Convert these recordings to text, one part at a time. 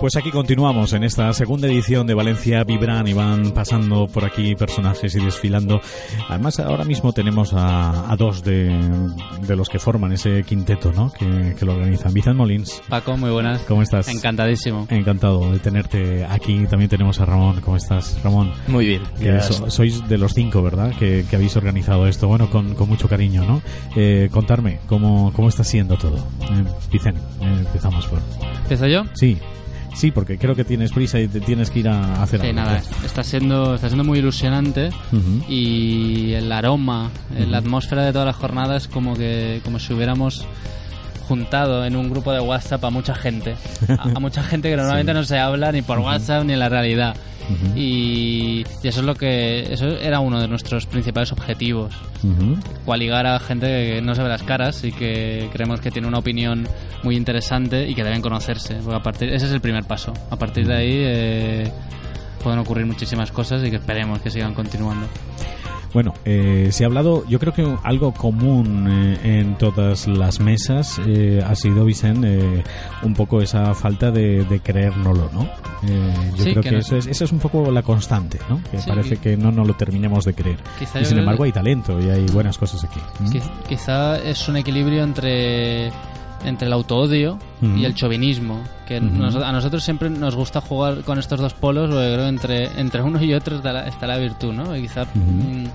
Pues aquí continuamos en esta segunda edición de Valencia Vibran y van pasando por aquí personajes y desfilando. Además, ahora mismo tenemos a, dos de, los que forman ese quinteto ¿no? que, lo organizan. Vicente Molins. Paco, muy buenas. ¿Cómo estás? Encantadísimo. Encantado de tenerte aquí. También tenemos a Ramón. ¿Cómo estás, Ramón? Muy bien. Sois de los cinco, ¿verdad? Que, habéis organizado esto. Bueno, con, mucho cariño, ¿no? Eh, contarme, ¿cómo, ¿cómo está siendo todo? Eh, Vicente, eh, empezamos por... ¿Empiezo yo? Sí. Sí, porque creo que tienes prisa y te tienes que ir a hacer sí, nada, está siendo, está siendo muy ilusionante y el aroma, la atmósfera de todas las jornadas como que como si hubiéramos juntado en un grupo de WhatsApp a mucha gente, a, mucha gente que normalmente no se habla ni por WhatsApp ni en la realidad. Y, eso es lo que eso era uno de nuestros principales objetivos. Uh a gente que no se ve las caras y que creemos que tiene una opinión muy interesante y que deben conocerse. Porque a partir ese es el primer paso. A partir de ahí eh, pueden ocurrir muchísimas cosas y que esperemos que sigan continuando bueno, eh, se ha hablado, yo creo que algo común eh, en todas las mesas eh, ha sido, Vicente, un poco esa falta de, de creérnoslo, ¿no? yo creo que, eso, es, eso es un poco la constante, ¿no? Que parece que no nos lo terminemos de creer. y sin embargo hay talento y hay buenas cosas aquí. Quizá es un equilibrio entre entre el autoodio y el chauvinismo. Que a nosotros siempre nos gusta jugar con estos dos polos, porque creo que entre, entre uno y otro está la, está la virtud, ¿no? Y quizá mm,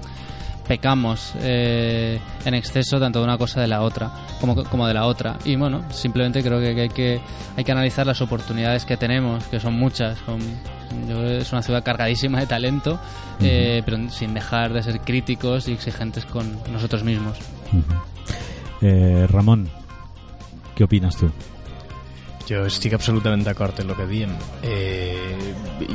pecamos eh, en exceso tanto de una cosa de la otra como, como de la otra. Y bueno, simplemente creo que, hay que hay que analizar las oportunidades que tenemos, que son muchas. es una ciudad cargadísima de talento, eh, pero sin dejar de ser críticos y exigentes con nosotros mismos. Eh, Ramón, ¿Qué opinas tú? Jo estic absolutament d'acord en el que diem. Eh,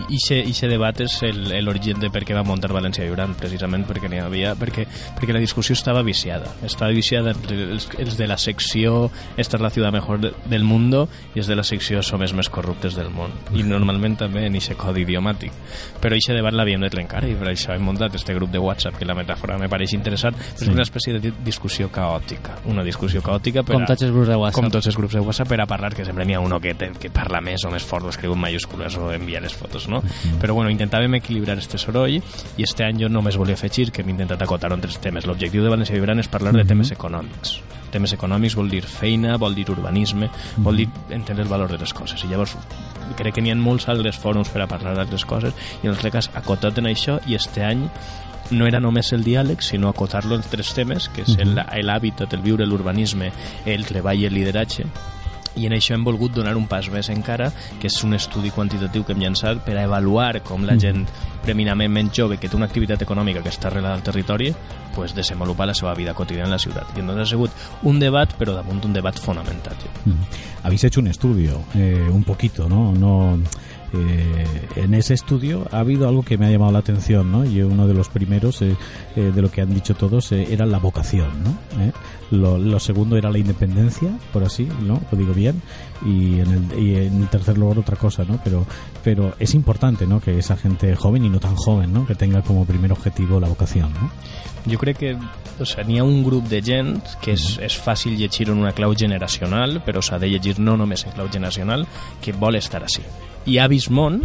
Ixe debat és l'origen de per què va muntar València Vibrant, precisament perquè n'hi havia, perquè, perquè la discussió estava viciada. Estava viciada entre els, els de la secció Esta és la ciutat mejor del mundo i els de la secció Som els més corruptes del món. I normalment també en ixe codi idiomàtic. Però ixe debat l'havíem de trencar i per això hem muntat este grup de WhatsApp, que la metàfora me pareix interessant. Sí. És una espècie de discussió caòtica. Una discussió caòtica per com tots els grups de WhatsApp. Com tots els grups de WhatsApp per a parlar, que sempre n'hi ha uno que, que parla més o més fort o escriu en mayúscules o envia les fotos, no? Mm. Però bueno, intentàvem equilibrar este soroll i este any jo només volia afegir que hem intentat acotar en tres temes. L'objectiu de València Vibrant és parlar de temes econòmics. Temes econòmics vol dir feina, vol dir urbanisme, vol dir entendre el valor de les coses. I llavors crec que n'hi ha molts altres fòrums per a parlar d'altres coses i en el cas acotat en això i este any no era només el diàleg, sinó acotar-lo en tres temes, que és l'hàbitat, el viure, l'urbanisme, el treball i el lideratge, i en això hem volgut donar un pas més encara, que és un estudi quantitatiu que hem llançat per a avaluar com la mm. gent preminentment jove que té una activitat econòmica que està arrelada al territori pues, desenvolupa la seva vida quotidiana en la ciutat. I entonces ha sigut un debat, però damunt un debat fonamental. Mm. Habéis hecho un estudio, eh, un poquito, ¿no? no eh, en ese estudio ha habido algo que me ha llamado la atención, ¿no? Y uno de los primeros eh, eh, de lo que han dicho todos era la vocación, ¿no? Lo, segundo era la independencia, por así, ¿no? Lo digo bien. Y en, el, y en tercer lugar otra cosa, ¿no? Pero, pero es importante, ¿no? Que esa gente joven y no tan joven, ¿no? Que tenga como primer objetivo la vocación, ¿no? Jo crec que o sea, n'hi ha un grup de gent que és, és fàcil llegir en una clau generacional, però s'ha de llegir no només en clau generacional, que vol estar així i ha vist món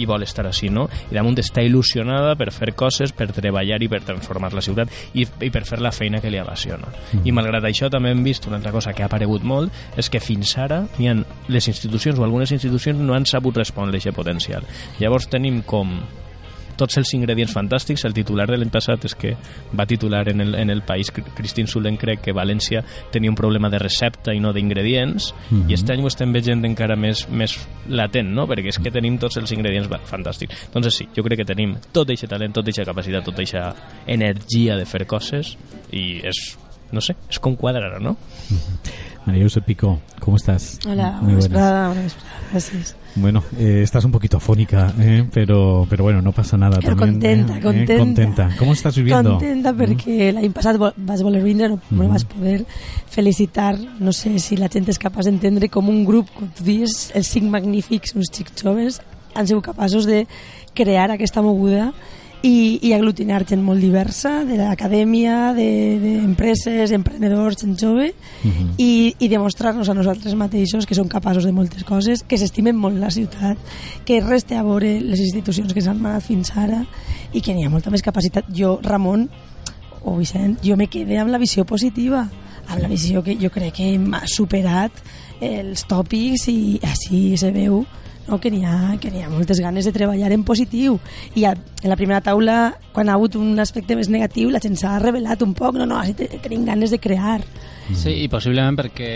i vol estar així, no? I damunt està il·lusionada per fer coses, per treballar i per transformar la ciutat i, i per fer la feina que li apassiona. Mm. I malgrat això també hem vist una altra cosa que ha aparegut molt, és que fins ara hi ha les institucions o algunes institucions no han sabut respondre a aquest potencial. Llavors tenim com tots els ingredients fantàstics. El titular de l'any passat és que va titular en el, en el País Cristín Sulen crec que València tenia un problema de recepta i no d'ingredients mm -hmm. i aquest any ho estem veient encara més, més latent, no? perquè és que tenim tots els ingredients fantàstics. Doncs sí, jo crec que tenim tot aquest talent, tota aquesta capacitat, tota aquesta energia de fer coses i és no sé, es con cuadrara, ¿no? María José Pico, ¿cómo estás? Hola, Muy buenas. buenas, gracias. Bueno, eh, estás un poquito afónica, eh, pero, pero bueno, no pasa nada. Pero también, contenta, eh, contenta. contenta. ¿Cómo estás viviendo? Contenta perquè l'any passat vas voler vindre, no, no vas poder felicitar, no sé si la gent és capaç d'entendre com un grup, com tu dius, els cinc magnífics, uns xics joves, han sigut capaços de crear aquesta moguda i, i aglutinar gent molt diversa, de l'acadèmia, d'empreses, de, emprenedors, gent jove, uh -huh. i, i demostrar-nos a nosaltres mateixos que som capaços de moltes coses, que s'estimen molt la ciutat, que res té a veure les institucions que s'han manat fins ara i que n'hi ha molta més capacitat. Jo, Ramon, o Vicent, jo me quedé amb la visió positiva, amb la visió que jo crec que m'ha superat els tòpics i així se veu no, que n'hi ha, que ha moltes ganes de treballar en positiu. I a, en la primera taula quan ha hagut un aspecte més negatiu la gent s'ha revelat un poc. No, no, així tenim ganes de crear. Sí, i possiblement perquè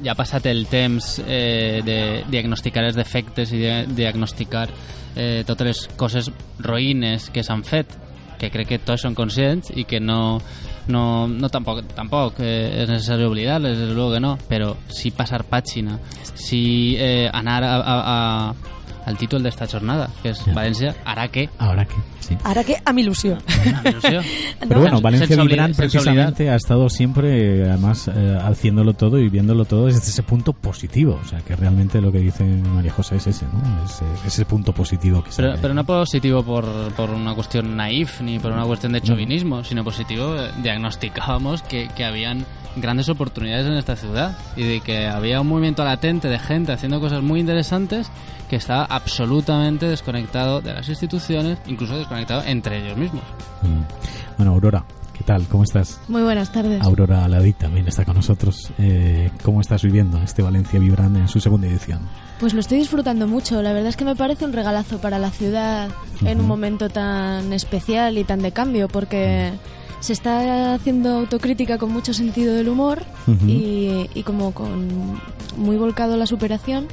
ja ha passat el temps eh, de diagnosticar els defectes i de diagnosticar eh, totes les coses roïnes que s'han fet que crec que tots són conscients i que no, no, no tampoc, tampoc eh, és necessari oblidar-les, és que no, però sí passar pàgina, sí eh, anar a, a, a, al títol d'esta jornada, que és València, ara què? Ara què, sí. Ara què, amb il·lusió. Amb il·lusió. Pero bueno, Valencia Vibrant precisamente ha estado siempre, además, eh, haciéndolo todo y viéndolo todo desde ese punto positivo. O sea, que realmente lo que dice María José es ese, ¿no? Es, es ese punto positivo que pero, pero no positivo por, por una cuestión naif ni por una cuestión de chauvinismo, no. sino positivo, eh, diagnosticábamos que, que habían grandes oportunidades en esta ciudad y de que había un movimiento latente de gente haciendo cosas muy interesantes que está absolutamente desconectado de las instituciones, incluso desconectado entre ellos mismos. Mm. Bueno, Aurora, ¿qué tal? ¿Cómo estás? Muy buenas tardes. Aurora Aladí también está con nosotros. Eh, ¿Cómo estás viviendo este Valencia Vibrante en su segunda edición? Pues lo estoy disfrutando mucho. La verdad es que me parece un regalazo para la ciudad uh -huh. en un momento tan especial y tan de cambio, porque... Uh -huh se está haciendo autocrítica con mucho sentido del humor uh -huh. y, y, como con muy volcado la superación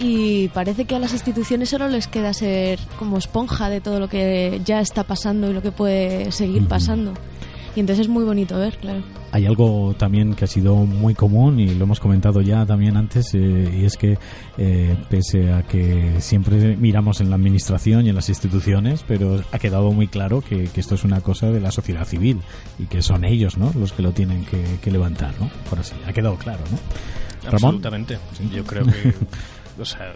y parece que a las instituciones solo les queda ser como esponja de todo lo que ya está pasando y lo que puede seguir uh -huh. pasando. Y entonces es muy bonito ver, claro. Hay algo también que ha sido muy común y lo hemos comentado ya también antes, eh, y es que eh, pese a que siempre miramos en la administración y en las instituciones, pero ha quedado muy claro que, que esto es una cosa de la sociedad civil y que son ellos ¿no? los que lo tienen que, que levantar, ¿no? Por así, ha quedado claro, ¿no? ¿Ramón? Absolutamente. ¿Sí? Yo creo que, o sea,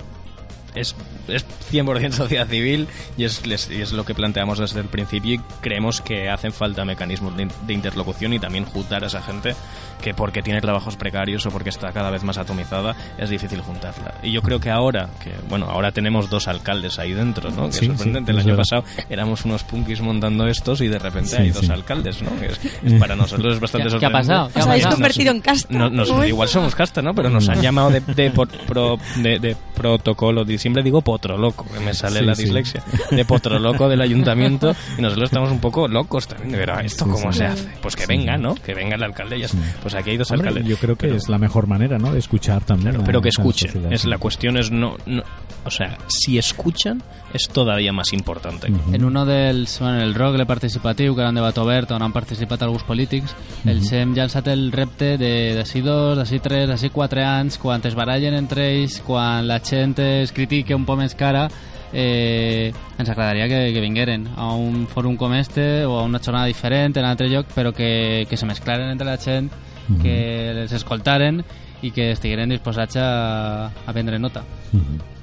es, es 100% sociedad civil y es, y es lo que planteamos desde el principio y creemos que hacen falta mecanismos de, de, interlocución y también juntar a esa gente que porque tiene trabajos precarios o porque está cada vez más atomizada es difícil juntarla. Y yo creo que ahora, que bueno, ahora tenemos dos alcaldes ahí dentro, ¿no? Que sí, es sorprendente. Sí, el año pasado éramos unos punkis montando estos y de repente sí, hay dos alcaldes, ¿no? Que es, es para nosotros es bastante ¿Qué, sorprendente. ¿Qué ha pasado? ¿Qué Os habéis convertido en casta. No, nos, igual somos casta, ¿no? Pero nos han llamado de, de, pro, de, de protocolo, siempre digo potroloco, que me sale la dislexia, de potroloco del ayuntamiento y nosotros estamos un poco locos también. De ver, ¿esto cómo se hace? Pues que venga, ¿no? Que venga el alcalde ya Pues aquí hay dos Hombre, alcaldes. Yo creo que pero, es la mejor manera, ¿no? De escuchar también. Claro, pero que escuchen. Es, la cuestión es no, no, O sea, si escuchan, és todavía más importante. Uh -huh. En uno dels... Bueno, el rogle participatiu, que era un debat obert on han participat alguns polítics, uh -huh. el SEM ja ha llançat el repte de d'ací dos, d'ací tres, d'ací quatre anys, quan es barallen entre ells, quan la gent es critique un poc més cara, eh, ens agradaria que, que vingueren a un fòrum com este o a una jornada diferent en un altre lloc, però que, que se mesclaren entre la gent, uh -huh. que les escoltaren i que estigueren disposats a, a prendre nota. Uh -huh.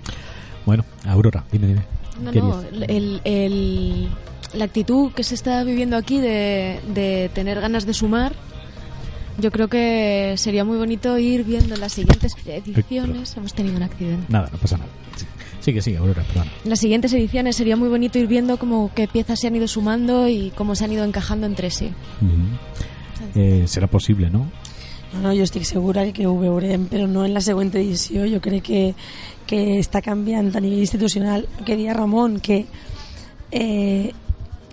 Bueno, Aurora, dime, dime. No, no, el, el, la actitud que se está viviendo aquí de, de tener ganas de sumar, yo creo que sería muy bonito ir viendo las siguientes ediciones. Hemos tenido un accidente. Nada, no pasa nada. Sí. Sigue, sigue, Aurora, perdón. En las siguientes ediciones sería muy bonito ir viendo cómo qué piezas se han ido sumando y cómo se han ido encajando entre sí. Uh -huh. eh, serà possible, no? No, no, jo estic segura que ho veurem, però no en la següent edició. Jo crec que, que està canviant a nivell institucional. Que dia Ramon, que eh,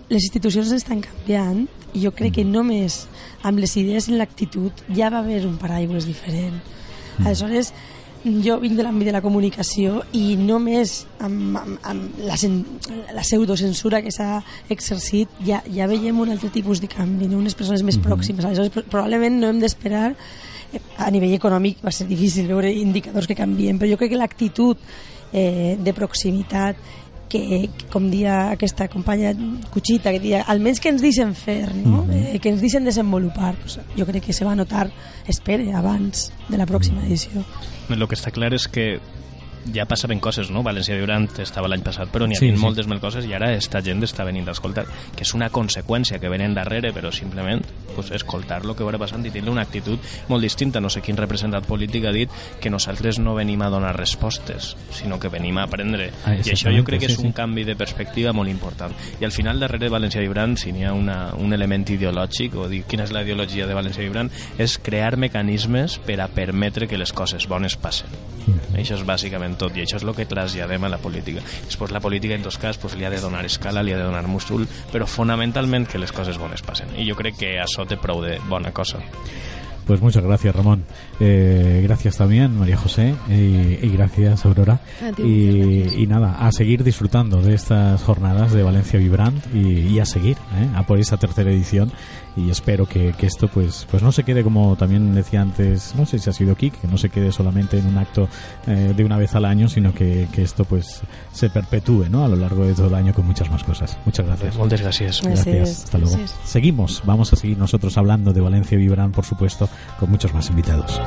les institucions estan canviant i jo crec que només amb les idees i l'actitud ja va haver un paraigües diferent. Mm. Aleshores, jo vinc de l'àmbit de la comunicació i només amb, amb, amb la, la pseudocensura que s'ha exercit ja, ja veiem un altre tipus de canvi, no? unes persones més -hmm. pròximes. Aleshores, probablement no hem d'esperar a nivell econòmic va ser difícil veure indicadors que canvien, però jo crec que l'actitud eh, de proximitat que, com dia aquesta companya Cuchita, que dia, almenys que ens deixen fer, no? Mm -hmm. eh, que ens deixen desenvolupar. Pues, jo crec que se va notar, espere, abans de la pròxima edició. Lo que está claro es que ja passaven coses, no? València Vibrant estava l'any passat, però n'hi Sí, havia sí. moltes més coses i ara esta gent està venint a escoltar, que és una conseqüència que venen darrere, però simplement pues, escoltar lo que va passant i tindre una actitud molt distinta. No sé quin representant polític ha dit que nosaltres no venim a donar respostes, sinó que venim a aprendre. Ah, I això jo crec que sí, és sí. un canvi de perspectiva molt important. I al final, darrere de València Vibrant, si n'hi ha una, un element ideològic, o dir quina és la ideologia de València Vibrant, és crear mecanismes per a permetre que les coses bones passen. Això és bàsicament tot, i això és el que traslladem a la política. Després la política, en tot cas, pues, li ha de donar escala, li ha de donar múscul, però fonamentalment que les coses bones passen. I jo crec que això té prou de bona cosa. Pues muchas gracias, Ramón. Eh, gracias también, María José. Y, y gracias, Aurora. A ti, y, muchas gracias. y nada, a seguir disfrutando de estas jornadas de Valencia Vibrant y, y a seguir, ¿eh? a por esa tercera edición. Y espero que, que esto pues pues no se quede como también decía antes, no sé si ha sido Kik, que no se quede solamente en un acto eh, de una vez al año, sino que, que esto pues se perpetúe ¿no? a lo largo de todo el año con muchas más cosas. Muchas gracias. Gràcies. Gràcies. Gracias. Hasta luego. Gracias. Seguimos. Vamos a seguir nosotros hablando de Valencia Vibrant, por supuesto, con muchos más invitados.